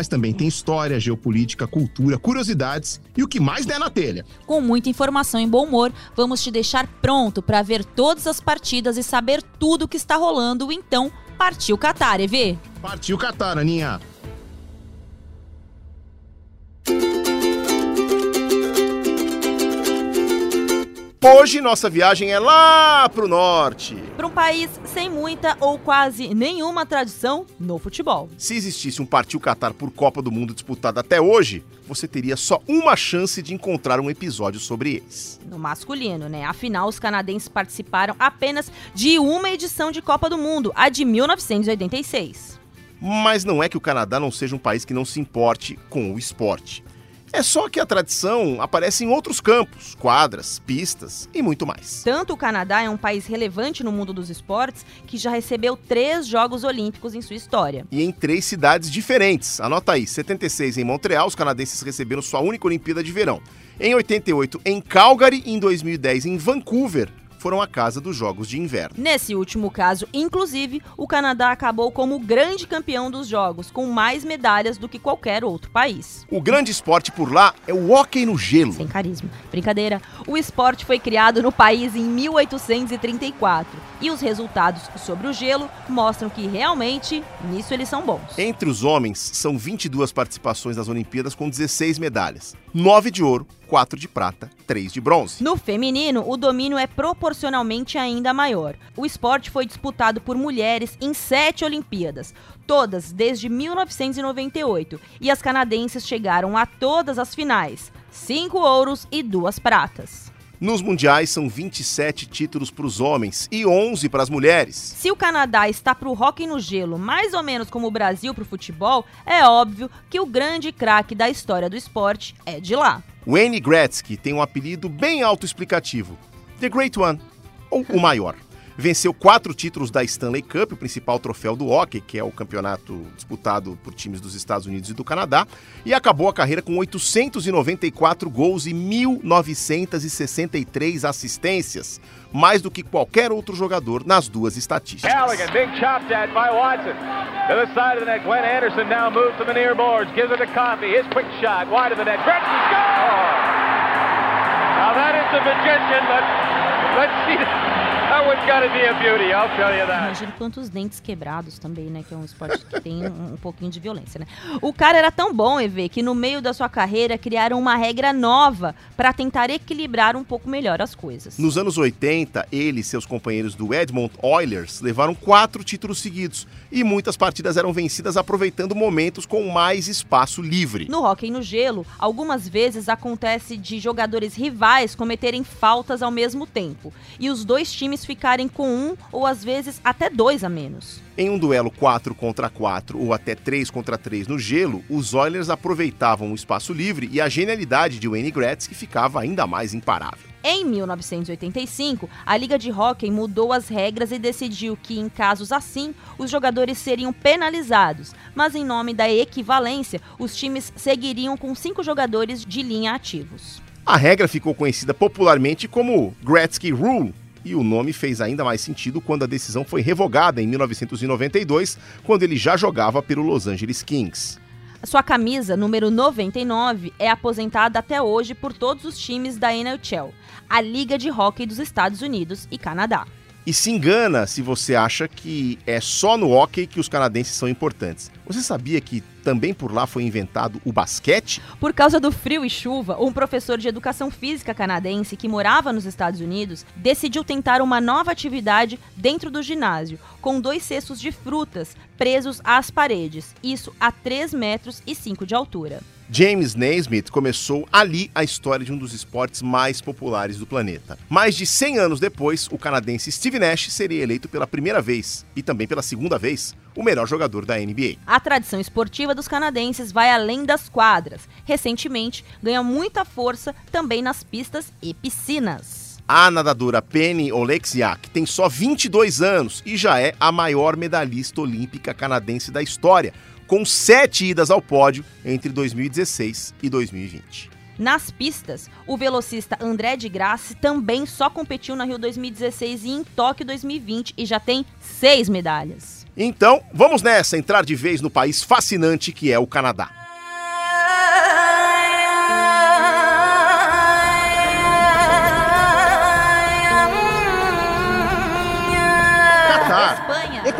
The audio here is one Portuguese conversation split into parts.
mas também tem história, geopolítica, cultura, curiosidades e o que mais der na telha. Com muita informação e bom humor, vamos te deixar pronto para ver todas as partidas e saber tudo o que está rolando. Então, partiu Qatar, EV! Partiu Qatar, Aninha! Hoje nossa viagem é lá pro norte. Para um país sem muita ou quase nenhuma tradição no futebol. Se existisse um Partiu Qatar por Copa do Mundo disputado até hoje, você teria só uma chance de encontrar um episódio sobre eles. No masculino, né? Afinal, os canadenses participaram apenas de uma edição de Copa do Mundo, a de 1986. Mas não é que o Canadá não seja um país que não se importe com o esporte. É só que a tradição aparece em outros campos, quadras, pistas e muito mais. Tanto o Canadá é um país relevante no mundo dos esportes que já recebeu três Jogos Olímpicos em sua história. E em três cidades diferentes. Anota aí: 76 em Montreal, os canadenses receberam sua única Olimpíada de Verão. Em 88 em Calgary e em 2010 em Vancouver, foram a casa dos Jogos de Inverno. Nesse último caso, inclusive, o Canadá acabou como o grande campeão dos Jogos, com mais medalhas do que qualquer outro país. O grande esporte por lá é o hóquei no gelo. Sem carisma. Brincadeira. O esporte foi criado no país em 1834 e os resultados sobre o gelo mostram que realmente nisso eles são bons. Entre os homens, são 22 participações nas Olimpíadas com 16 medalhas, 9 de ouro, 4 de prata, 3 de bronze. No feminino, o domínio é proporcionalmente ainda maior. O esporte foi disputado por mulheres em sete Olimpíadas, todas desde 1998, e as canadenses chegaram a todas as finais: cinco ouros e duas pratas. Nos mundiais são 27 títulos para os homens e 11 para as mulheres. Se o Canadá está para o hóquei no gelo, mais ou menos como o Brasil para o futebol, é óbvio que o grande craque da história do esporte é de lá. Wayne Gretzky tem um apelido bem autoexplicativo: The Great One, ou o maior. Venceu quatro títulos da Stanley Cup, o principal troféu do hockey, que é o campeonato disputado por times dos Estados Unidos e do Canadá, e acabou a carreira com 894 gols e 1.963 assistências, mais do que qualquer outro jogador nas duas estatísticas. Gretzky! Now that is the magician, but let's see. Imagina quantos dentes quebrados também, né? Que é um esporte que tem um, um pouquinho de violência, né? O cara era tão bom, EV, que no meio da sua carreira criaram uma regra nova para tentar equilibrar um pouco melhor as coisas. Nos anos 80, ele e seus companheiros do Edmont Oilers levaram quatro títulos seguidos e muitas partidas eram vencidas aproveitando momentos com mais espaço livre. No hóquei no gelo, algumas vezes acontece de jogadores rivais cometerem faltas ao mesmo tempo e os dois times ficarem com um ou às vezes até dois a menos. Em um duelo 4 contra 4 ou até 3 contra 3 no gelo, os Oilers aproveitavam o espaço livre e a genialidade de Wayne Gretzky ficava ainda mais imparável. Em 1985, a Liga de Hóquei mudou as regras e decidiu que, em casos assim, os jogadores seriam penalizados, mas em nome da equivalência, os times seguiriam com cinco jogadores de linha ativos. A regra ficou conhecida popularmente como Gretzky Rule, e o nome fez ainda mais sentido quando a decisão foi revogada em 1992, quando ele já jogava pelo Los Angeles Kings. Sua camisa, número 99, é aposentada até hoje por todos os times da NHL, a Liga de Hóquei dos Estados Unidos e Canadá. E se engana se você acha que é só no hockey que os canadenses são importantes. Você sabia que também por lá foi inventado o basquete? Por causa do frio e chuva, um professor de educação física canadense que morava nos Estados Unidos decidiu tentar uma nova atividade dentro do ginásio, com dois cestos de frutas presos às paredes, isso a 3 metros e 5 de altura. James Naismith começou ali a história de um dos esportes mais populares do planeta. Mais de 100 anos depois, o canadense Steve Nash seria eleito pela primeira vez e também pela segunda vez o melhor jogador da NBA. A tradição esportiva dos canadenses vai além das quadras. Recentemente, ganha muita força também nas pistas e piscinas. A nadadora Penny Oleksiak tem só 22 anos e já é a maior medalhista olímpica canadense da história, com sete idas ao pódio entre 2016 e 2020. Nas pistas, o velocista André de Grasse também só competiu na Rio 2016 e em Tóquio 2020 e já tem seis medalhas. Então, vamos nessa, entrar de vez no país fascinante que é o Canadá.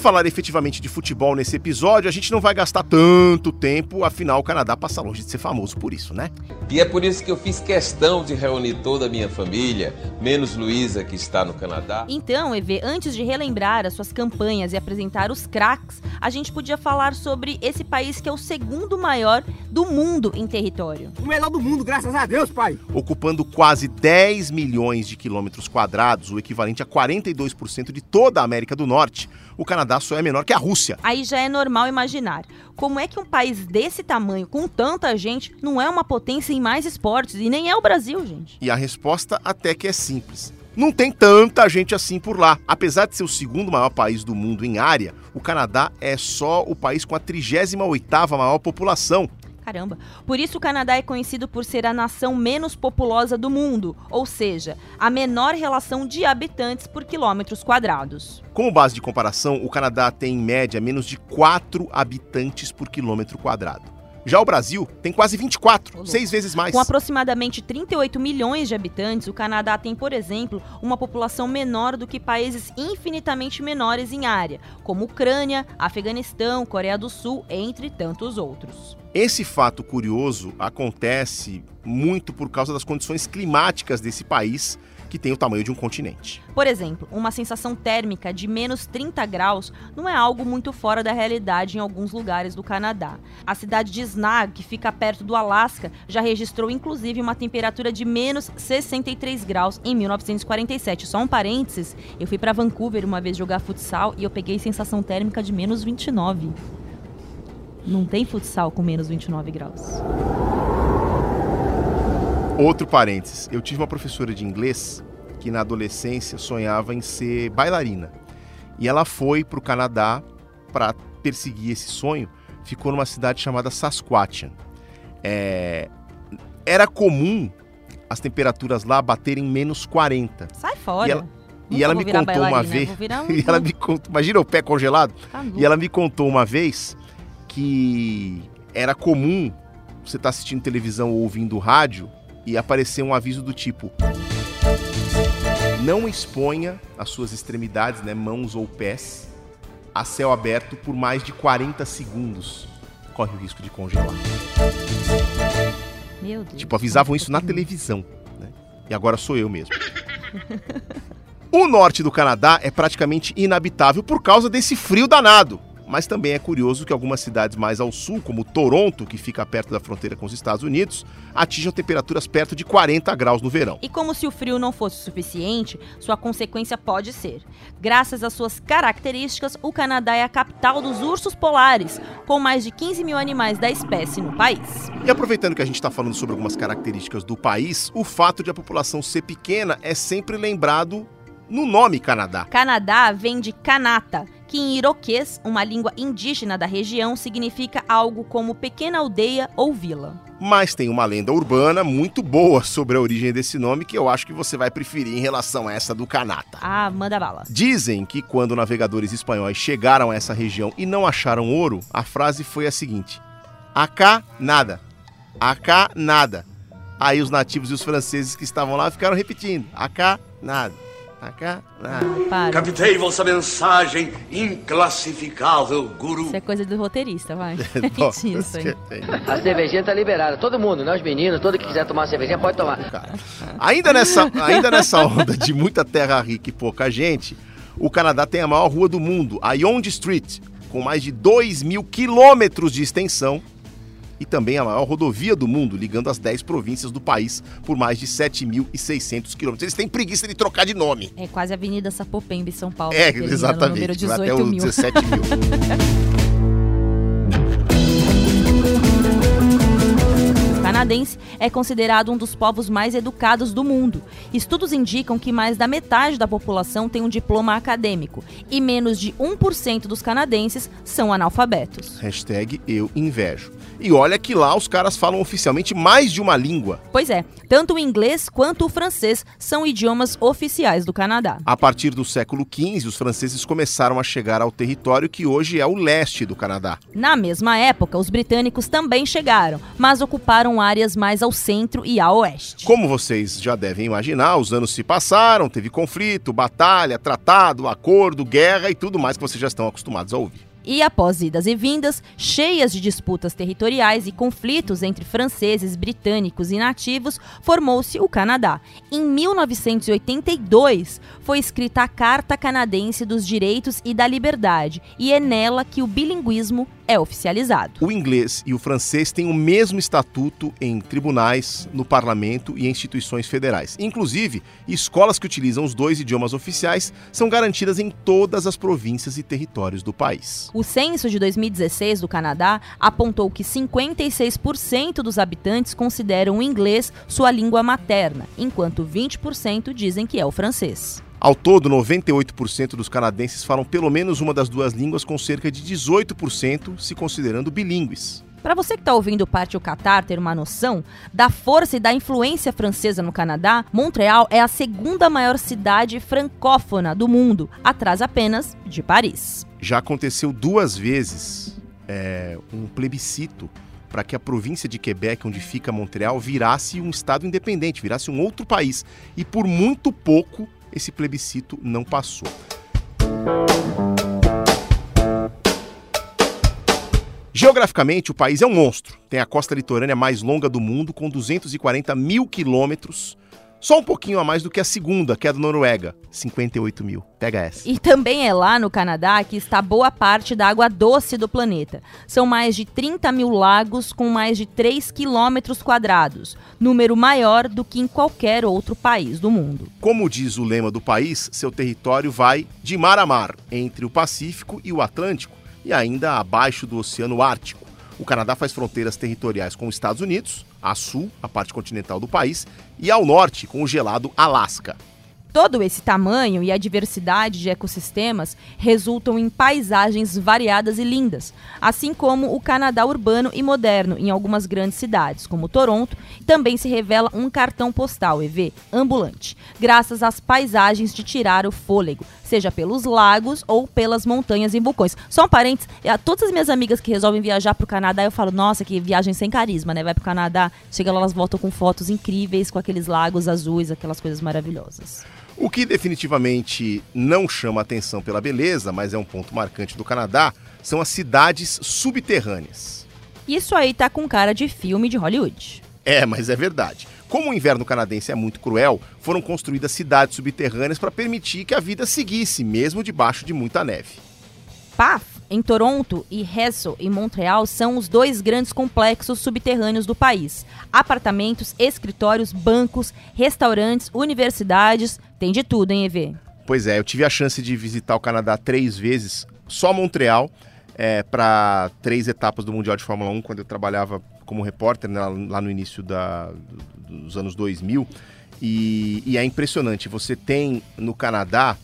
Falar efetivamente de futebol nesse episódio, a gente não vai gastar tanto tempo, afinal o Canadá passa longe de ser famoso por isso, né? E é por isso que eu fiz questão de reunir toda a minha família, menos Luísa, que está no Canadá. Então, EV, antes de relembrar as suas campanhas e apresentar os craques, a gente podia falar sobre esse país que é o segundo maior do mundo em território. O melhor do mundo, graças a Deus, pai. Ocupando quase 10 milhões de quilômetros quadrados, o equivalente a 42% de toda a América do Norte, o Canadá só é menor que a Rússia. Aí já é normal imaginar como é que um país desse tamanho, com tanta gente, não é uma potência em mais esportes e nem é o Brasil, gente. E a resposta até que é simples. Não tem tanta gente assim por lá. Apesar de ser o segundo maior país do mundo em área, o Canadá é só o país com a 38ª maior população. Caramba. Por isso o Canadá é conhecido por ser a nação menos populosa do mundo, ou seja, a menor relação de habitantes por quilômetros quadrados. Como base de comparação, o Canadá tem em média menos de 4 habitantes por quilômetro quadrado. Já o Brasil tem quase 24, louco. seis vezes mais. Com aproximadamente 38 milhões de habitantes, o Canadá tem, por exemplo, uma população menor do que países infinitamente menores em área, como Ucrânia, Afeganistão, Coreia do Sul, entre tantos outros. Esse fato curioso acontece muito por causa das condições climáticas desse país, que tem o tamanho de um continente. Por exemplo, uma sensação térmica de menos 30 graus não é algo muito fora da realidade em alguns lugares do Canadá. A cidade de Snag, que fica perto do Alasca, já registrou inclusive uma temperatura de menos 63 graus em 1947. Só um parênteses, eu fui para Vancouver uma vez jogar futsal e eu peguei sensação térmica de menos 29. Não tem futsal com menos 29 graus. Outro parênteses, eu tive uma professora de inglês que na adolescência sonhava em ser bailarina. E ela foi para o Canadá para perseguir esse sonho, ficou numa cidade chamada Saskatchewan. É, Era comum as temperaturas lá baterem menos 40. Sai fora. E ela- e ela me contou uma vez. um- E ela me contou, imagina o pé congelado. Tá. E ela me contou uma vez que era comum você estar assistindo televisão ou ouvindo rádio e aparecer um aviso do tipo: Não exponha as suas extremidades, né, mãos ou pés, a céu aberto por mais de 40 segundos. Corre o risco de congelar. Meu Deus. Tipo, avisavam isso na televisão. Né? E agora sou eu mesmo. o norte do Canadá é praticamente inabitável por causa desse frio danado. Mas também é curioso que algumas cidades mais ao sul, como Toronto, que fica perto da fronteira com os Estados Unidos, atinjam temperaturas perto de 40 graus no verão. E como se o frio não fosse suficiente, sua consequência pode ser. Graças às suas características, o Canadá é a capital dos ursos polares, com mais de 15 mil animais da espécie no país. E aproveitando que a gente está falando sobre algumas características do país, o fato de a população ser pequena é sempre lembrado no nome Canadá. Canadá vem de Kanata, que em iroquês, uma língua indígena da região, significa algo como pequena aldeia ou vila. Mas tem uma lenda urbana muito boa sobre a origem desse nome que eu acho que você vai preferir em relação a essa do Kanata. Ah, manda bala. Dizem que quando navegadores espanhóis chegaram a essa região e não acharam ouro, a frase foi a seguinte: Acá nada. Acá nada. Aí os nativos e os franceses que estavam lá ficaram repetindo: Acá nada. Acá nada. Para. Captei vossa mensagem inclassificável, guru. Isso é coisa do roteirista, vai. Nossa, isso aí. A cervejinha tá liberada. Todo mundo, nós meninos, todo que quiser tomar uma cervejinha pode tomar. Cara, Ainda nessa, ainda nessa onda de muita terra rica e pouca gente, O Canadá tem a maior rua do mundo, a Yonge Street, com mais de 2 mil quilômetros de extensão e também a maior rodovia do mundo, ligando as 10 províncias do país por mais de 7.600 quilômetros. Eles têm preguiça de trocar de nome. É quase a Avenida Sapopemba em São Paulo. É, exatamente. Número vai 18 até o mil. 17 mil. canadense é considerado um dos povos mais educados do mundo. Estudos indicam que mais da metade da população tem um diploma acadêmico e menos de 1% dos canadenses são analfabetos. Hashtag eu invejo. E olha que lá os caras falam oficialmente mais de uma língua. Pois é, tanto o inglês quanto o francês são idiomas oficiais do Canadá. A partir do século XV, os franceses começaram a chegar ao território que hoje é o leste do Canadá. Na mesma época, os britânicos também chegaram, mas ocuparam áreas mais ao centro e a oeste. Como vocês já devem imaginar, os anos se passaram, teve conflito, batalha, tratado, acordo, guerra e tudo mais que vocês já estão acostumados a ouvir. E após idas e vindas, cheias de disputas territoriais e conflitos entre franceses, britânicos e nativos, formou-se o Canadá. Em 1982, foi escrita a Carta Canadense dos Direitos e da Liberdade, e é nela que o bilinguismo é oficializado. O inglês e o francês têm o mesmo estatuto em tribunais, no parlamento e em instituições federais. Inclusive, escolas que utilizam os dois idiomas oficiais são garantidas em todas as províncias e territórios do país. O censo de 2016 do Canadá apontou que 56% dos habitantes consideram o inglês sua língua materna, enquanto 20% dizem que é o francês. Ao todo, 98% dos canadenses falam pelo menos uma das duas línguas, com cerca de 18% se considerando bilíngues. Para você que está ouvindo parte o Catar ter uma noção da força e da influência francesa no Canadá, Montreal é a segunda maior cidade francófona do mundo, atrás apenas de Paris. Já aconteceu duas vezes é, um plebiscito para que a província de Quebec, onde fica Montreal, virasse um estado independente, virasse um outro país. E por muito pouco esse plebiscito não passou. Geograficamente, o país é um monstro. Tem a costa litorânea mais longa do mundo, com 240 mil quilômetros. Só um pouquinho a mais do que a segunda, que é a da Noruega, 58 mil. Pega essa. E também é lá no Canadá que está boa parte da água doce do planeta. São mais de 30 mil lagos com mais de 3 quilômetros quadrados, número maior do que em qualquer outro país do mundo. Como diz o lema do país, seu território vai de mar a mar, entre o Pacífico e o Atlântico, e ainda abaixo do Oceano Ártico. O Canadá faz fronteiras territoriais com os Estados Unidos, a sul, a parte continental do país, e ao norte, com o gelado Alasca. Todo esse tamanho e a diversidade de ecossistemas resultam em paisagens variadas e lindas, assim como o Canadá urbano e moderno em algumas grandes cidades, como Toronto, também se revela um cartão postal EV ambulante, graças às paisagens de tirar o fôlego, seja pelos lagos ou pelas montanhas e vulcões. Só um parênteses, a todas as minhas amigas que resolvem viajar para o Canadá, eu falo, nossa, que viagem sem carisma, né? Vai para o Canadá, chega lá, elas voltam com fotos incríveis, com aqueles lagos azuis, aquelas coisas maravilhosas. O que definitivamente não chama atenção pela beleza, mas é um ponto marcante do Canadá, são as cidades subterrâneas. Isso aí tá com cara de filme de Hollywood. É, mas é verdade. Como o inverno canadense é muito cruel, foram construídas cidades subterrâneas para permitir que a vida seguisse, mesmo debaixo de muita neve. Paf, em Toronto e Hessel, em Montreal, são os dois grandes complexos subterrâneos do país. Apartamentos, escritórios, bancos, restaurantes, universidades, tem de tudo, hein, EV? Pois é, eu tive a chance de visitar o Canadá três vezes, só Montreal, é, para três etapas do Mundial de Fórmula 1, quando eu trabalhava como repórter né, lá no início da, dos anos 2000. E, e é impressionante, você tem no Canadá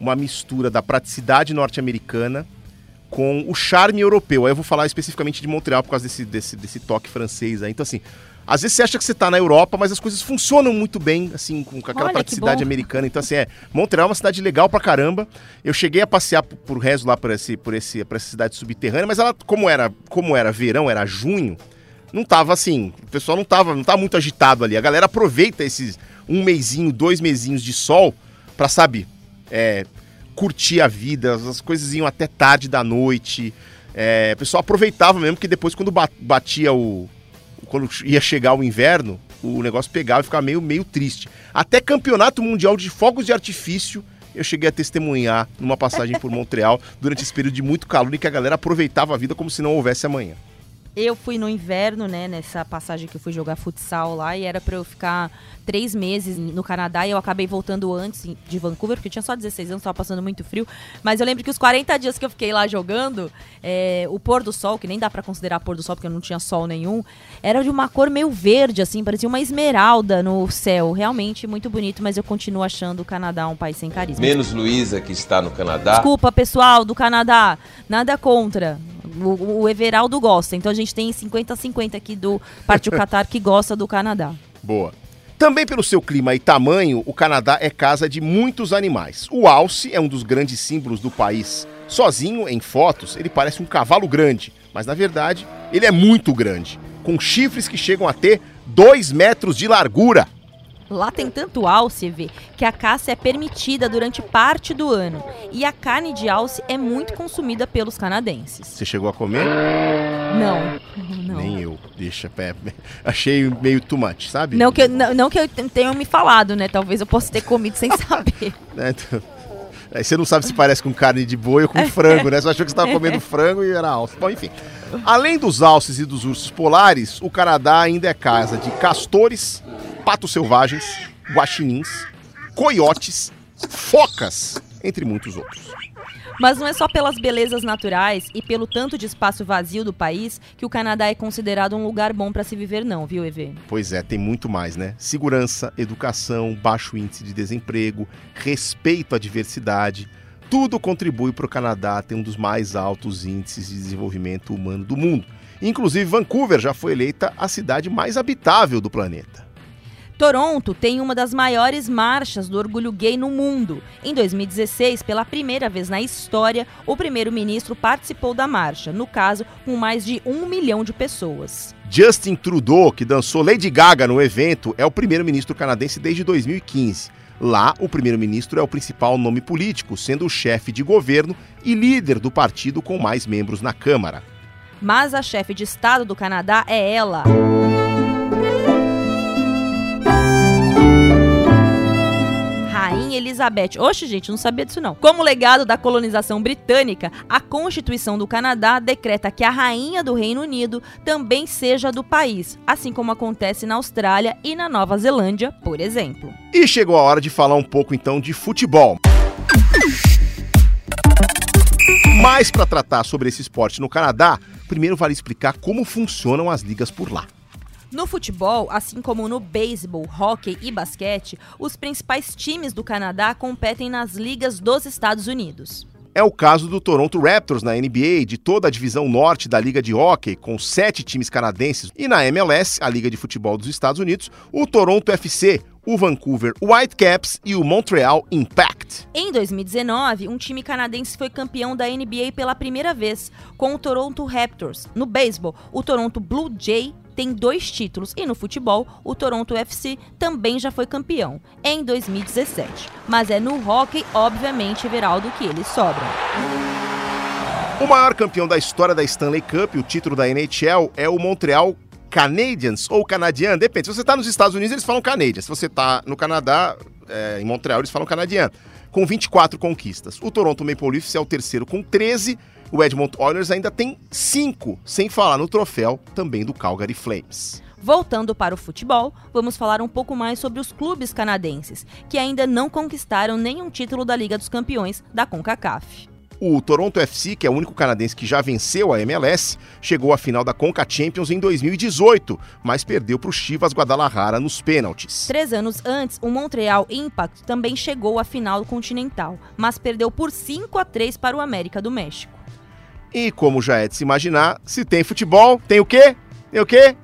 uma mistura da praticidade norte-americana com o charme europeu. Aí eu vou falar especificamente de Montreal por causa desse, desse, desse toque francês aí. Então, assim, às vezes você acha que você está na Europa, mas as coisas funcionam muito bem, assim, com, aquela Olha, praticidade americana. Então, assim, é. Montreal é uma cidade legal pra caramba. Eu cheguei a passear por, por resto lá por, esse, por, esse, por essa cidade subterrânea, mas ela, como era, como era verão, era junho, não tava assim. O pessoal não tava, não tava muito agitado ali. A galera aproveita esses um mesinho, dois mesinhos de sol pra, sabe, é, curtir a vida. As coisas iam até tarde da noite. É, o pessoal aproveitava mesmo, porque depois, quando ba- batia o. Quando ia chegar o inverno, o negócio pegava e ficava meio, meio triste. Até campeonato mundial de fogos de artifício Eu cheguei a testemunhar numa passagem por Montreal durante esse período de muito calor em que a galera aproveitava a vida como se não houvesse amanhã. Eu fui no inverno, né, nessa passagem que eu fui jogar futsal lá, e era pra eu ficar três meses no Canadá, e eu acabei voltando antes de Vancouver, porque eu tinha só 16 anos, tava passando muito frio. Mas eu lembro que os 40 dias que eu fiquei lá jogando, é, o pôr do sol, que nem dá pra considerar pôr do sol, porque não tinha sol nenhum, era de uma cor meio verde, assim, parecia uma esmeralda no céu. Realmente muito bonito, mas eu continuo achando o Canadá um país sem carisma. Menos Luísa, que está no Canadá. Desculpa, pessoal do Canadá, nada contra. O, o Everaldo gosta, então a gente tem 50-50 aqui do Partiu Qatar que gosta do Canadá. Boa. Também pelo seu clima e tamanho, o Canadá é casa de muitos animais. O alce é um dos grandes símbolos do país. Sozinho, em fotos, ele parece um cavalo grande, mas na verdade, ele é muito grande, com chifres que chegam a ter 2 metros de largura. Lá tem tanto alce, vê, que a caça é permitida durante parte do ano. E a carne de alce é muito consumida pelos canadenses. Você chegou a comer? Não, não. Nem eu. Deixa, pé. Achei meio too much, sabe? Não que, eu, não, não que eu tenham me falado, né? Talvez eu possa ter comido sem saber. É, então- Aí você não sabe se parece com carne de boi ou com frango, né? Você achou que você estava comendo frango e era alce. Bom, enfim. Além dos alces e dos ursos polares, o Canadá ainda é casa de castores, patos selvagens, guaxinins, coiotes, focas, entre muitos outros. Mas não é só pelas belezas naturais e pelo tanto de espaço vazio do país que o Canadá é considerado um lugar bom para se viver, não, viu, EV? Pois é, tem muito mais, né? Segurança, educação, baixo índice de desemprego, respeito à diversidade. Tudo contribui para o Canadá ter um dos mais altos índices de desenvolvimento humano do mundo. Inclusive, Vancouver já foi eleita a cidade mais habitável do planeta. Toronto tem uma das maiores marchas do orgulho gay no mundo. Em 2016, pela primeira vez na história, o primeiro-ministro participou da marcha, no caso, com mais de um milhão de pessoas. Justin Trudeau, que dançou Lady Gaga no evento, é o primeiro-ministro canadense desde 2015. Lá, o primeiro-ministro é o principal nome político, sendo o chefe de governo e líder do partido com mais membros na Câmara. Mas a chefe de Estado do Canadá é ela. Rainha Elizabeth. Oxe, gente, não sabia disso não. Como legado da colonização britânica, a Constituição do Canadá decreta que a rainha do Reino Unido também seja do país, assim como acontece na Austrália e na Nova Zelândia, por exemplo. E chegou a hora de falar um pouco então de futebol. Mas para tratar sobre esse esporte no Canadá, primeiro vale explicar como funcionam as ligas por lá. No futebol, assim como no beisebol, hóquei e basquete, os principais times do Canadá competem nas ligas dos Estados Unidos. É o caso do Toronto Raptors na NBA, de toda a divisão norte da Liga de Hockey, com sete times canadenses, e na MLS, a Liga de Futebol dos Estados Unidos, o Toronto FC, o Vancouver Whitecaps e o Montreal Impact. Em 2019, um time canadense foi campeão da NBA pela primeira vez, com o Toronto Raptors. No beisebol, o Toronto Blue Jay tem dois títulos e no futebol, o Toronto FC também já foi campeão, em 2017. Mas é no hockey, obviamente, Everaldo, que eles sobram. O maior campeão da história da Stanley Cup, o título da NHL, é o Montreal Canadiens ou Canadian, depende. Se você está nos Estados Unidos, eles falam Canadian. Se você está no Canadá, é, em Montreal, eles falam Canadian. Com 24 conquistas. O Toronto Maple Leafs é o terceiro com 13. O Edmonton Oilers ainda tem 5, sem falar no troféu também do Calgary Flames. Voltando para o futebol, vamos falar um pouco mais sobre os clubes canadenses, que ainda não conquistaram nenhum título da Liga dos Campeões da CONCACAF. O Toronto FC, que é o único canadense que já venceu a MLS, chegou à final da Conca Champions em 2018, mas perdeu para o Chivas Guadalajara nos pênaltis. Três anos antes, o Montreal Impact também chegou à final continental, mas perdeu por 5 a 3 para o América do México. E como já é de se imaginar, se tem futebol, tem o quê? Tem o quê?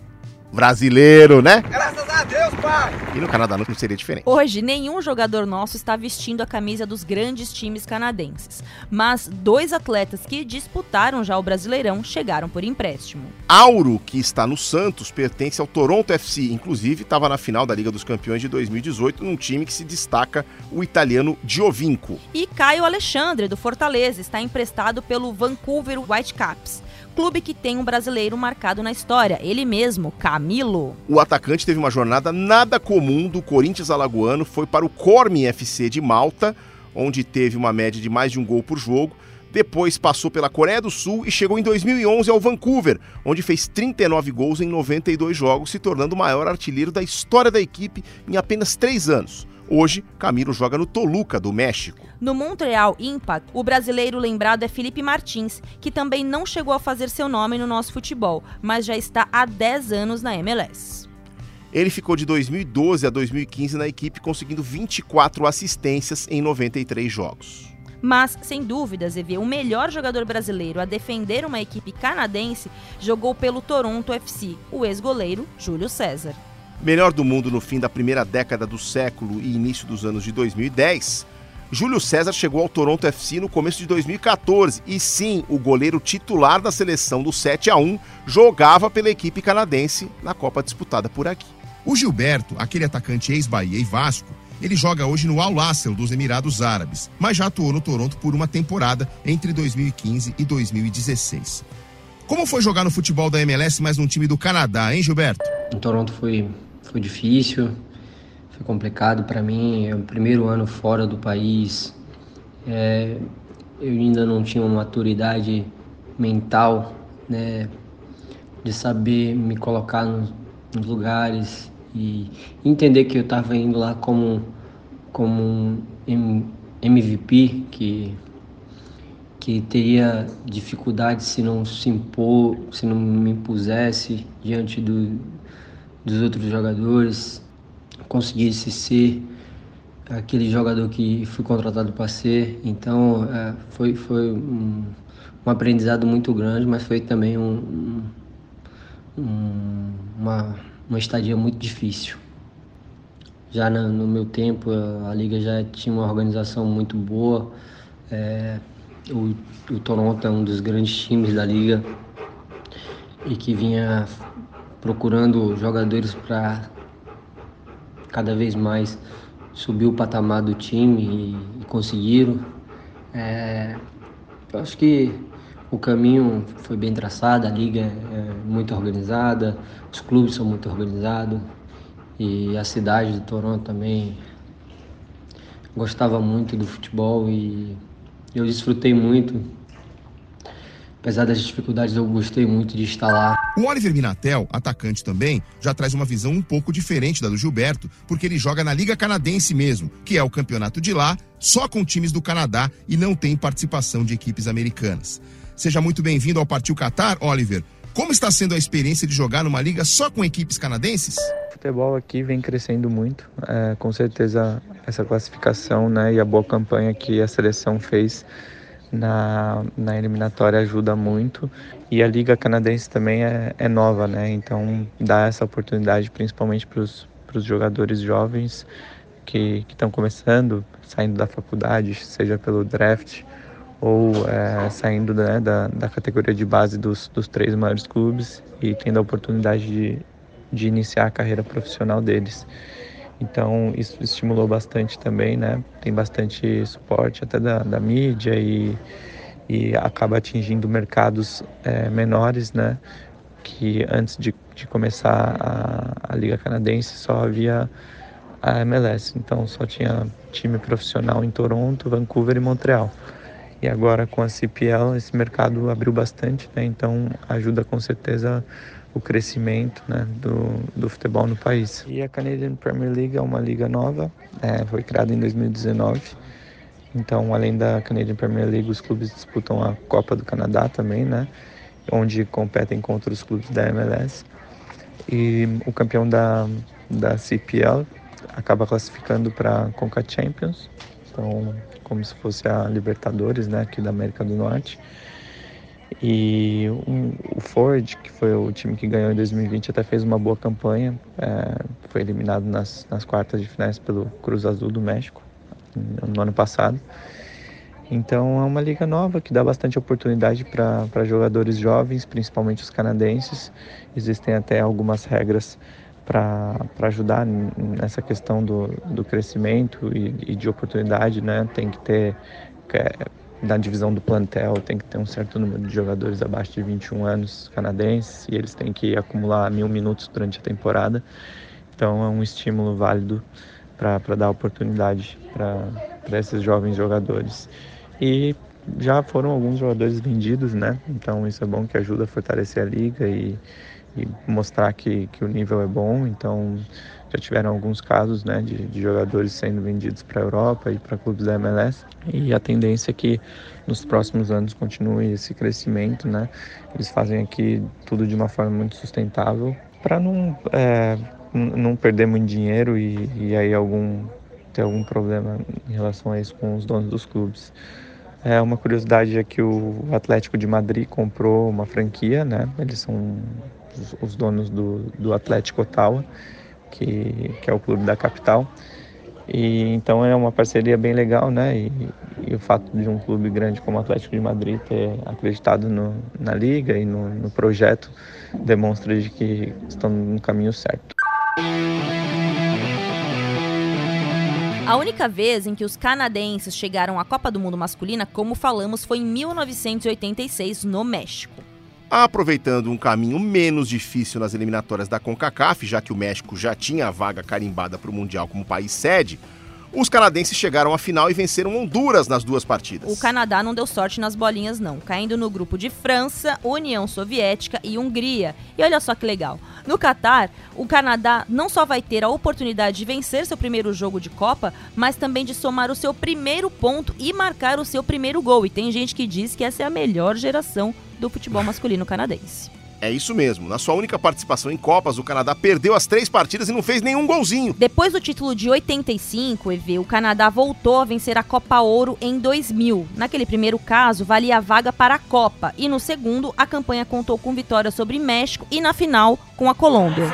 Brasileiro, né? Graças a Deus, pai! E no Canadá não seria diferente. Hoje, nenhum jogador nosso está vestindo a camisa dos grandes times canadenses, mas dois atletas que disputaram já o Brasileirão chegaram por empréstimo. Auro, que está no Santos, pertence ao Toronto FC, inclusive estava na final da Liga dos Campeões de 2018 num time que se destaca o italiano Giovinco. E Caio Alexandre, do Fortaleza, está emprestado pelo Vancouver Whitecaps, clube que tem um brasileiro marcado na história, ele mesmo, Camilo. O atacante teve uma jornada nada comum do Corinthians alagoano, foi para o Corme FC de Malta, onde teve uma média de mais de um gol por jogo. Depois passou pela Coreia do Sul e chegou em 2011 ao Vancouver, onde fez 39 gols em 92 jogos, se tornando o maior artilheiro da história da equipe em apenas três anos. Hoje, Camilo joga no Toluca, do México. No Montreal Impact, o brasileiro lembrado é Felipe Martins, que também não chegou a fazer seu nome no nosso futebol, mas já está há 10 anos na MLS. Ele ficou de 2012 a 2015 na equipe, conseguindo 24 assistências em 93 jogos. Mas, sem dúvidas, EV, o melhor jogador brasileiro a defender uma equipe canadense jogou pelo Toronto FC, o ex-goleiro Júlio César. Melhor do mundo no fim da primeira década do século e início dos anos de 2010, Júlio César chegou ao Toronto FC no começo de 2014 e sim, o goleiro titular da seleção do 7 a 1 jogava pela equipe canadense na Copa disputada por aqui. O Gilberto, aquele atacante ex-Bahia e Vasco, ele joga hoje no Al Lassel dos Emirados Árabes, mas já atuou no Toronto por uma temporada entre 2015 e 2016. Como foi jogar no futebol da MLS, mas num time do Canadá, hein, Gilberto? Em Toronto foi, foi difícil, foi complicado para mim. É o primeiro ano fora do país. É, eu ainda não tinha uma maturidade mental, né, de saber me colocar nos, nos lugares e entender que eu estava indo lá como como um MVP que que teria dificuldade se não se impor, se não me impusesse diante do, dos outros jogadores, conseguisse ser aquele jogador que fui contratado para ser. Então é, foi, foi um, um, aprendizado muito grande, mas foi também um, um, uma, uma estadia muito difícil. Já no, no meu tempo, a liga já tinha uma organização muito boa. É, o, o Toronto é um dos grandes times da liga e que vinha procurando jogadores para cada vez mais subir o patamar do time e, e conseguiram. É, eu acho que o caminho foi bem traçado, a liga é muito organizada, os clubes são muito organizados e a cidade de Toronto também gostava muito do futebol e eu desfrutei muito. Apesar das dificuldades, eu gostei muito de estar lá. O Oliver Minatel, atacante também, já traz uma visão um pouco diferente da do Gilberto, porque ele joga na Liga Canadense mesmo, que é o campeonato de lá, só com times do Canadá e não tem participação de equipes americanas. Seja muito bem-vindo ao Partiu Qatar, Oliver. Como está sendo a experiência de jogar numa liga só com equipes canadenses? O futebol aqui vem crescendo muito. É, com certeza, essa classificação né, e a boa campanha que a seleção fez na, na eliminatória ajuda muito. E a Liga Canadense também é, é nova, né? Então dá essa oportunidade principalmente para os jogadores jovens que estão começando, saindo da faculdade, seja pelo draft ou é, saindo né, da, da categoria de base dos, dos três maiores clubes e tendo a oportunidade de, de iniciar a carreira profissional deles. Então isso estimulou bastante também, né? Tem bastante suporte até da, da mídia e, e acaba atingindo mercados é, menores, né? Que antes de, de começar a, a Liga Canadense só havia a MLS, então só tinha time profissional em Toronto, Vancouver e Montreal. E agora com a CPL esse mercado abriu bastante, né? Então ajuda com certeza o crescimento né, do, do futebol no país. E a Canadian Premier League é uma liga nova, é, foi criada em 2019. Então, além da Canadian Premier League, os clubes disputam a Copa do Canadá também, né? Onde competem contra os clubes da MLS. E o campeão da, da CPL acaba classificando para a Conca Champions, então como se fosse a Libertadores, né, aqui da América do Norte. E o Ford, que foi o time que ganhou em 2020, até fez uma boa campanha. É, foi eliminado nas, nas quartas de finais pelo Cruz Azul do México no ano passado. Então é uma liga nova que dá bastante oportunidade para jogadores jovens, principalmente os canadenses. Existem até algumas regras para ajudar nessa questão do, do crescimento e, e de oportunidade, né? Tem que ter é, na divisão do plantel tem que ter um certo número de jogadores abaixo de 21 anos canadenses e eles têm que acumular mil minutos durante a temporada. Então é um estímulo válido para dar oportunidade esses jovens jogadores. E já foram alguns jogadores vendidos, né? Então isso é bom que ajuda a fortalecer a liga e, e mostrar que, que o nível é bom. Então já tiveram alguns casos né, de, de jogadores sendo vendidos para a Europa e para clubes da MLS. E a tendência é que nos próximos anos continue esse crescimento. Né? Eles fazem aqui tudo de uma forma muito sustentável para não, é, não perder muito dinheiro e, e aí algum, ter algum problema em relação a isso com os donos dos clubes. É uma curiosidade é que o Atlético de Madrid comprou uma franquia, né? Eles são os, os donos do, do Atlético Ottawa, que, que é o clube da capital. E então é uma parceria bem legal, né? E, e, o fato de um clube grande como o Atlético de Madrid ter acreditado no, na liga e no, no projeto demonstra de que estão no caminho certo. A única vez em que os canadenses chegaram à Copa do Mundo masculina, como falamos, foi em 1986 no México. Aproveitando um caminho menos difícil nas eliminatórias da CONCACAF, já que o México já tinha a vaga carimbada para o Mundial como país sede, os canadenses chegaram à final e venceram Honduras nas duas partidas. O Canadá não deu sorte nas bolinhas, não, caindo no grupo de França, União Soviética e Hungria. E olha só que legal. No Catar, o Canadá não só vai ter a oportunidade de vencer seu primeiro jogo de Copa, mas também de somar o seu primeiro ponto e marcar o seu primeiro gol. E tem gente que diz que essa é a melhor geração do futebol masculino canadense. É isso mesmo. Na sua única participação em Copas, o Canadá perdeu as três partidas e não fez nenhum golzinho. Depois do título de 85, EV, o Canadá voltou a vencer a Copa Ouro em 2000. Naquele primeiro caso, valia a vaga para a Copa. E no segundo, a campanha contou com vitória sobre México e na final com a Colômbia.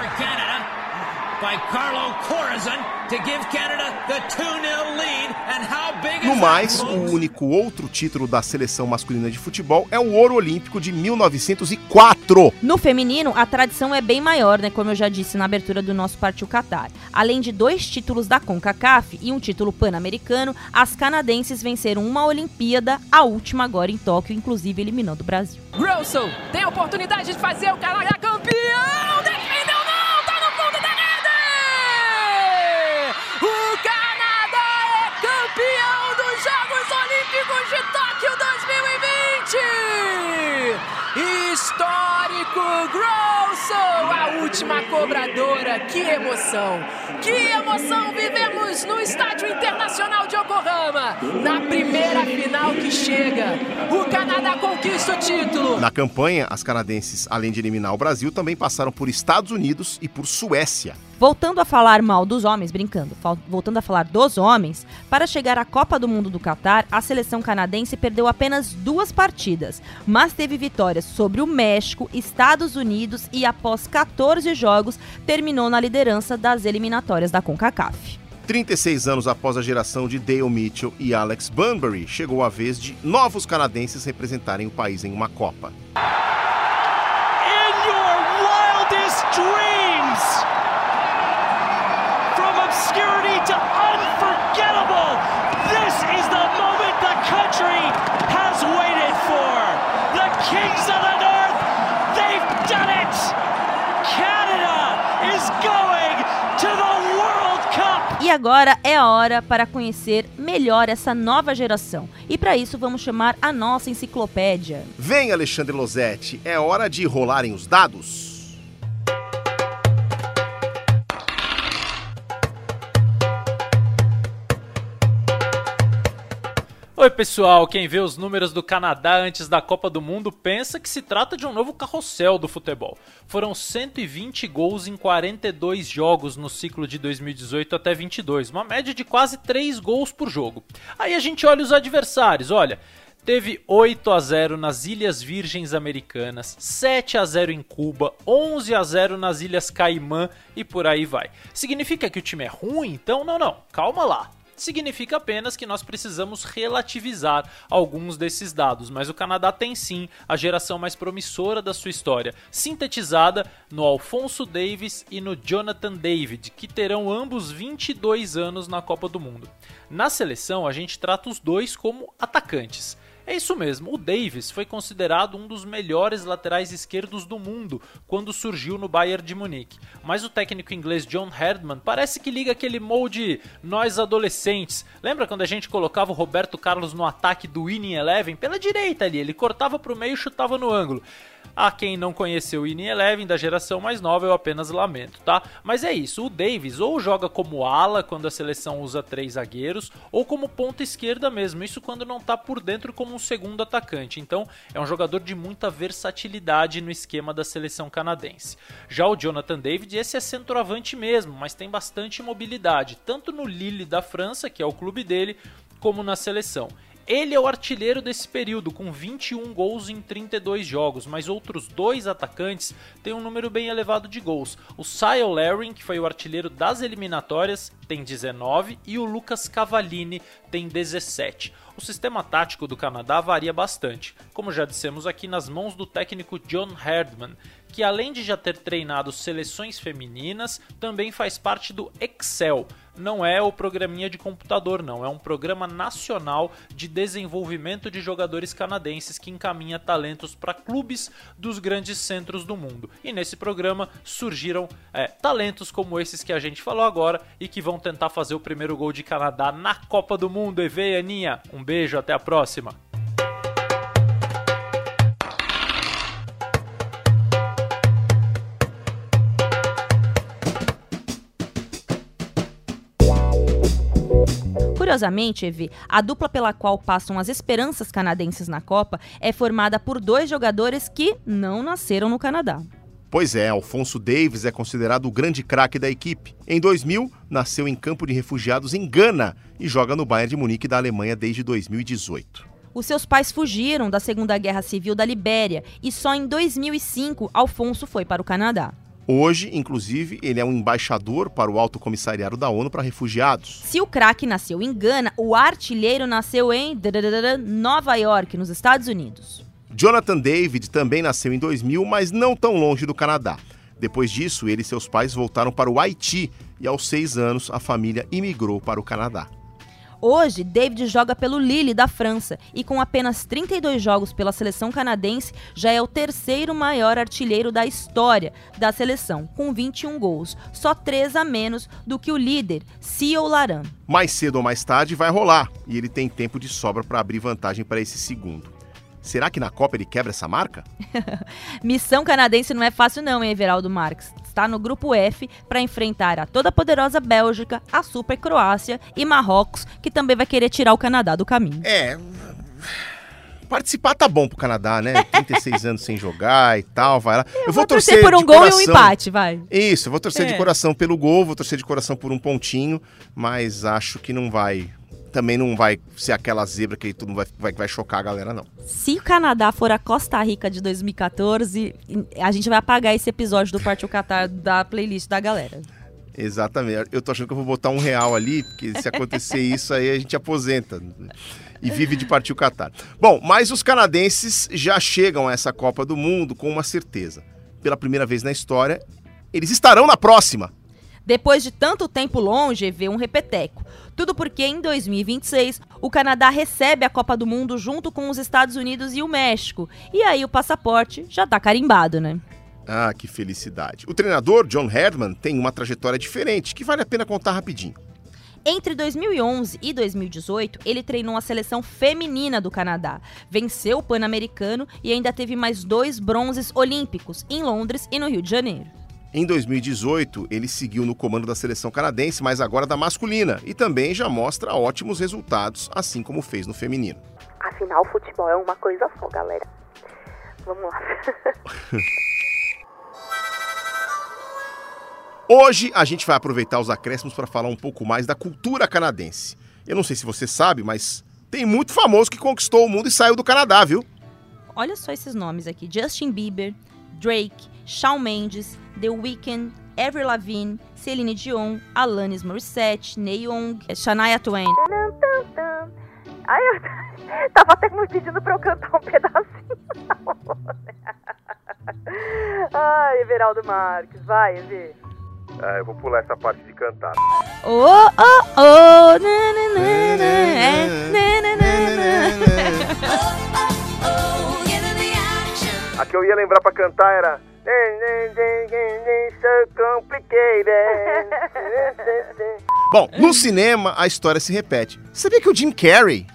No mais, o único outro título da seleção masculina de futebol é o Ouro Olímpico de 1904. No feminino, a tradição é bem maior, né? Como eu já disse na abertura do nosso Partiu Qatar. Além de dois títulos da CONCACAF e um título pan-americano, as canadenses venceram uma Olimpíada, a última agora em Tóquio, inclusive eliminando o Brasil. Russell tem a oportunidade de fazer o Canadá campeão! Campeão dos Jogos Olímpicos de Tóquio 2020! Histórico Grosso, a última cobradora. Que emoção! Que emoção vivemos no Estádio Internacional de Yokohama. Na primeira final que chega, o Canadá conquista o título. Na campanha, as canadenses, além de eliminar o Brasil, também passaram por Estados Unidos e por Suécia. Voltando a falar mal dos homens, brincando, voltando a falar dos homens, para chegar à Copa do Mundo do Catar, a seleção canadense perdeu apenas duas partidas, mas teve vitórias sobre o México, Estados Unidos e, após 14 jogos, terminou na liderança das eliminatórias da CONCACAF. 36 anos após a geração de Dale Mitchell e Alex Bunbury, chegou a vez de novos canadenses representarem o país em uma Copa. E agora é a hora para conhecer melhor essa nova geração. E para isso vamos chamar a nossa enciclopédia. Vem, Alexandre Losetti, é hora de rolarem os dados. Oi, pessoal. Quem vê os números do Canadá antes da Copa do Mundo pensa que se trata de um novo carrossel do futebol. Foram 120 gols em 42 jogos no ciclo de 2018 até 22, uma média de quase 3 gols por jogo. Aí a gente olha os adversários, olha. Teve 8 a 0 nas Ilhas Virgens Americanas, 7 a 0 em Cuba, 11 a 0 nas Ilhas Caimã e por aí vai. Significa que o time é ruim? Então, não, não. Calma lá significa apenas que nós precisamos relativizar alguns desses dados, mas o Canadá tem sim a geração mais promissora da sua história, sintetizada no Alfonso Davis e no Jonathan David, que terão ambos 22 anos na Copa do Mundo. Na seleção, a gente trata os dois como atacantes. É isso mesmo, o Davis foi considerado um dos melhores laterais esquerdos do mundo quando surgiu no Bayern de Munique. Mas o técnico inglês John Herdman parece que liga aquele molde nós adolescentes. Lembra quando a gente colocava o Roberto Carlos no ataque do Winning Eleven pela direita ali, ele cortava para o meio e chutava no ângulo. A quem não conheceu o Winning Eleven da geração mais nova, eu apenas lamento, tá? Mas é isso, o Davis ou joga como ala quando a seleção usa três zagueiros, ou como ponta esquerda mesmo, isso quando não tá por dentro como um segundo atacante. Então, é um jogador de muita versatilidade no esquema da seleção canadense. Já o Jonathan David, esse é centroavante mesmo, mas tem bastante mobilidade, tanto no Lille da França, que é o clube dele, como na seleção. Ele é o artilheiro desse período, com 21 gols em 32 jogos, mas outros dois atacantes têm um número bem elevado de gols. O Syle Laring, que foi o artilheiro das eliminatórias, tem 19 e o Lucas Cavallini tem 17. O sistema tático do Canadá varia bastante, como já dissemos aqui nas mãos do técnico John Herdman, que além de já ter treinado seleções femininas, também faz parte do Excel. Não é o programinha de computador, não, é um programa nacional de desenvolvimento de jogadores canadenses que encaminha talentos para clubes dos grandes centros do mundo. E nesse programa surgiram é, talentos como esses que a gente falou agora e que vão tentar fazer o primeiro gol de Canadá na Copa do Mundo. Eve, Aninha, um beijo, até a próxima. Curiosamente, Evi, a dupla pela qual passam as esperanças canadenses na Copa é formada por dois jogadores que não nasceram no Canadá. Pois é, Alfonso Davis é considerado o grande craque da equipe. Em 2000, nasceu em campo de refugiados em Gana e joga no Bayern de Munique da Alemanha desde 2018. Os seus pais fugiram da Segunda Guerra Civil da Libéria e só em 2005 Alfonso foi para o Canadá. Hoje, inclusive, ele é um embaixador para o Alto Comissariado da ONU para Refugiados. Se o craque nasceu em Gana, o artilheiro nasceu em Nova York, nos Estados Unidos. Jonathan David também nasceu em 2000, mas não tão longe do Canadá. Depois disso, ele e seus pais voltaram para o Haiti e, aos seis anos, a família imigrou para o Canadá. Hoje, David joga pelo Lille da França e com apenas 32 jogos pela seleção canadense, já é o terceiro maior artilheiro da história da seleção, com 21 gols, só 3 a menos do que o líder, Cio Laran. Mais cedo ou mais tarde vai rolar e ele tem tempo de sobra para abrir vantagem para esse segundo. Será que na Copa ele quebra essa marca? Missão canadense não é fácil não, hein, Everaldo Marques? Está no grupo F para enfrentar a toda poderosa Bélgica, a Super Croácia e Marrocos, que também vai querer tirar o Canadá do caminho. É, participar tá bom pro Canadá, né? 36 anos sem jogar e tal, vai lá. Eu, eu vou, torcer, torcer por um gol coração. e um empate, vai. Isso, eu vou torcer é. de coração pelo gol, vou torcer de coração por um pontinho, mas acho que não vai também não vai ser aquela zebra que tudo vai, vai, vai chocar a galera, não. Se o Canadá for a Costa Rica de 2014, a gente vai apagar esse episódio do Partiu Qatar da playlist da galera. Exatamente. Eu tô achando que eu vou botar um real ali, porque se acontecer isso aí a gente aposenta. E vive de partir o Qatar. Bom, mas os canadenses já chegam a essa Copa do Mundo com uma certeza. Pela primeira vez na história, eles estarão na próxima. Depois de tanto tempo longe, vê um repeteco. Tudo porque em 2026 o Canadá recebe a Copa do Mundo junto com os Estados Unidos e o México. E aí o passaporte já tá carimbado, né? Ah, que felicidade. O treinador John Herdman tem uma trajetória diferente que vale a pena contar rapidinho. Entre 2011 e 2018, ele treinou a seleção feminina do Canadá, venceu o Pan-Americano e ainda teve mais dois bronzes olímpicos em Londres e no Rio de Janeiro. Em 2018, ele seguiu no comando da seleção canadense, mas agora da masculina, e também já mostra ótimos resultados, assim como fez no feminino. Afinal, futebol é uma coisa só, galera. Vamos lá. Hoje a gente vai aproveitar os acréscimos para falar um pouco mais da cultura canadense. Eu não sei se você sabe, mas tem muito famoso que conquistou o mundo e saiu do Canadá, viu? Olha só esses nomes aqui: Justin Bieber, Drake, Shawn Mendes, The Weeknd, Avril Lavigne, Celine Dion, Alanis Morissette, Neil Young, Shania Twain. Ai, eu tava até me pedindo pra eu cantar um pedacinho. Ai, Everaldo Marques, vai, Evi. Ah, eu vou pular essa parte de cantar. Oh, oh, oh, Aqui é, A que eu ia lembrar pra cantar era... So complicated. Bom, no cinema a história se repete. Sabia que o Jim Carrey,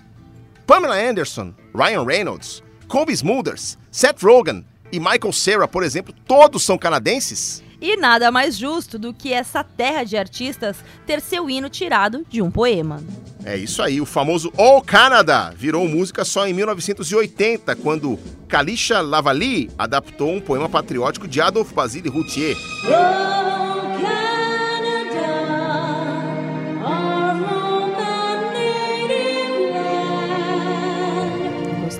Pamela Anderson, Ryan Reynolds, Colby Smulders, Seth Rogen e Michael Cera, por exemplo, todos são canadenses? E nada mais justo do que essa terra de artistas ter seu hino tirado de um poema. É isso aí, o famoso All Canada virou música só em 1980, quando Kalisha Lavali adaptou um poema patriótico de Adolphe Basile Routier.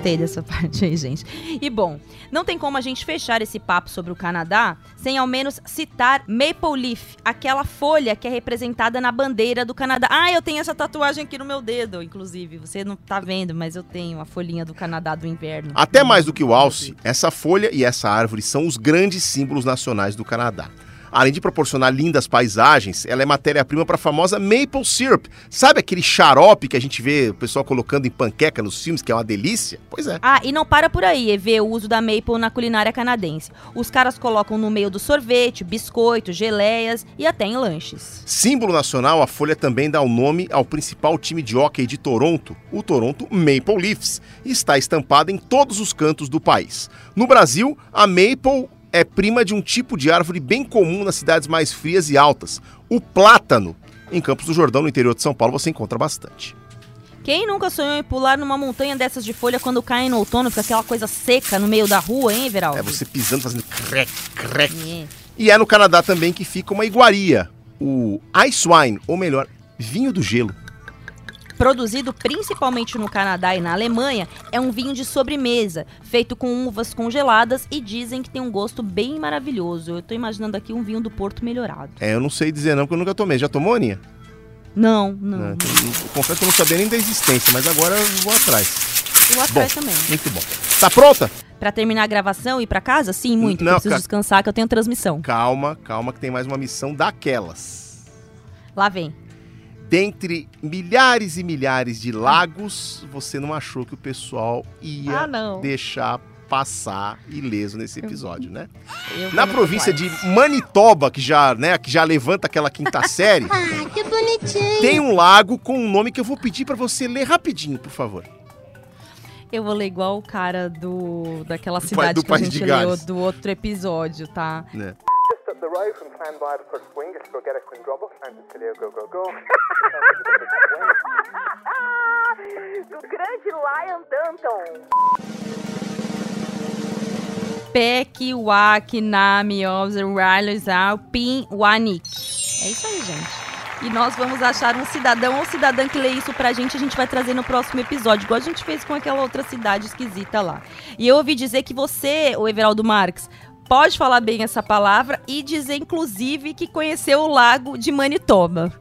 Gostei dessa parte aí, gente. E bom, não tem como a gente fechar esse papo sobre o Canadá sem ao menos citar Maple Leaf, aquela folha que é representada na bandeira do Canadá. Ah, eu tenho essa tatuagem aqui no meu dedo, inclusive. Você não tá vendo, mas eu tenho a folhinha do Canadá do inverno. Até mais do que o alce, essa folha e essa árvore são os grandes símbolos nacionais do Canadá. Além de proporcionar lindas paisagens, ela é matéria-prima para a famosa maple syrup. Sabe aquele xarope que a gente vê o pessoal colocando em panqueca nos filmes, que é uma delícia? Pois é. Ah, e não para por aí, ver o uso da maple na culinária canadense. Os caras colocam no meio do sorvete, biscoito, geleias e até em lanches. Símbolo nacional, a folha também dá o nome ao principal time de hóquei de Toronto, o Toronto Maple Leafs, e está estampada em todos os cantos do país. No Brasil, a maple é prima de um tipo de árvore bem comum nas cidades mais frias e altas, o plátano. Em Campos do Jordão, no interior de São Paulo, você encontra bastante. Quem nunca sonhou em pular numa montanha dessas de folha quando cai no outono, fica aquela coisa seca no meio da rua, hein, Everaldo? É você pisando, fazendo crec, crec. É. E é no Canadá também que fica uma iguaria, o ice wine, ou melhor, vinho do gelo. Produzido principalmente no Canadá e na Alemanha, é um vinho de sobremesa, feito com uvas congeladas e dizem que tem um gosto bem maravilhoso. Eu tô imaginando aqui um vinho do Porto melhorado. É, eu não sei dizer não, porque eu nunca tomei. Já tomou, Aninha? Não, não. não, não. confesso que eu não sabia nem da existência, mas agora eu vou atrás. Eu vou atrás bom, também. Muito bom. Tá pronta? Pra terminar a gravação e ir pra casa? Sim, muito. Não, eu preciso ca... descansar que eu tenho transmissão. Calma, calma que tem mais uma missão daquelas. Lá vem dentre milhares e milhares de lagos, você não achou que o pessoal ia ah, deixar passar ileso nesse episódio, né? Na província de Manitoba, que já, né, que já levanta aquela quinta série, ah, que bonitinho. tem um lago com um nome que eu vou pedir para você ler rapidinho, por favor. Eu vou ler igual o cara do daquela cidade do, do que a gente leu do outro episódio, tá? Né? Road from to First Swing just to go get a Queen Grubble. And to go, go, go. Do grande Lion Danton. Pek, Wak, Nami, Obser, Wireless, Alpin, Wanik. É isso aí, gente. E nós vamos achar um cidadão ou cidadã que lê isso pra gente, a gente vai trazer no próximo episódio, igual a gente fez com aquela outra cidade esquisita lá. E eu ouvi dizer que você, o Everaldo Marques, pode falar bem essa palavra e dizer, inclusive, que conheceu o lago de Manitoba.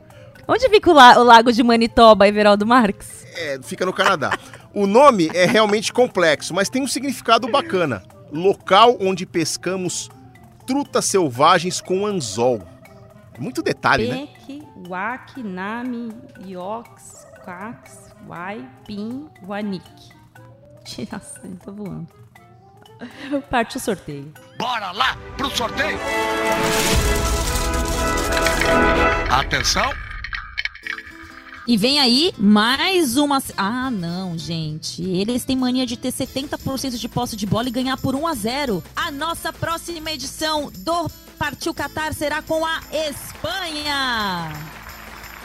Onde fica o, la o lago de Manitoba, Everaldo Marques? É, fica no Canadá. o nome é realmente complexo, mas tem um significado bacana. Local onde pescamos trutas selvagens com anzol. Muito detalhe, né? Wak, Nami, Yox, Kax, Wai, Pin, Wanik. Nossa, eu tô voando. Parte o sorteio. Bora lá pro sorteio! Atenção! E vem aí mais uma. Ah, não, gente. Eles têm mania de ter 70% de posse de bola e ganhar por 1 a 0. A nossa próxima edição do Partiu Qatar será com a Espanha.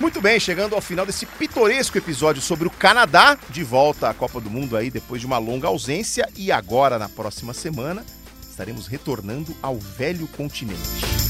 Muito bem, chegando ao final desse pitoresco episódio sobre o Canadá, de volta à Copa do Mundo aí depois de uma longa ausência e agora na próxima semana estaremos retornando ao velho continente.